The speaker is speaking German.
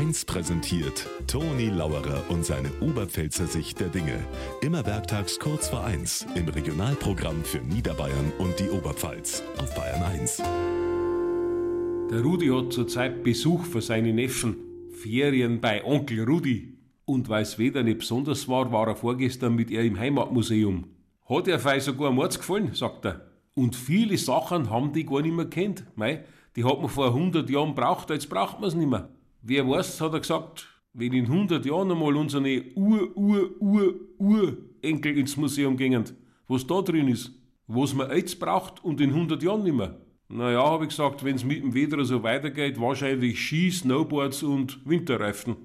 1 präsentiert Toni Lauerer und seine Oberpfälzer Sicht der Dinge. Immer werktags kurz vor 1 im Regionalprogramm für Niederbayern und die Oberpfalz auf Bayern 1. Der Rudi hat zurzeit Besuch für seine Neffen. Ferien bei Onkel Rudi. Und weil es weder nicht besonders war, war er vorgestern mit ihr im Heimatmuseum. Hat er fei sogar Mords gefallen, sagt er. Und viele Sachen haben die gar nicht mehr kennt. Mei, die hat man vor 100 Jahren braucht, jetzt braucht man es nicht mehr. Wer weiß, hat er gesagt, wenn in 100 Jahren einmal unsere Ur-Ur-Ur-Ur-Enkel ins Museum gingen, was da drin ist, was man jetzt braucht und in 100 Jahren nicht mehr. Naja, habe ich gesagt, wenn es mit dem Wetter so weitergeht, wahrscheinlich Ski, Snowboards und Winterreifen.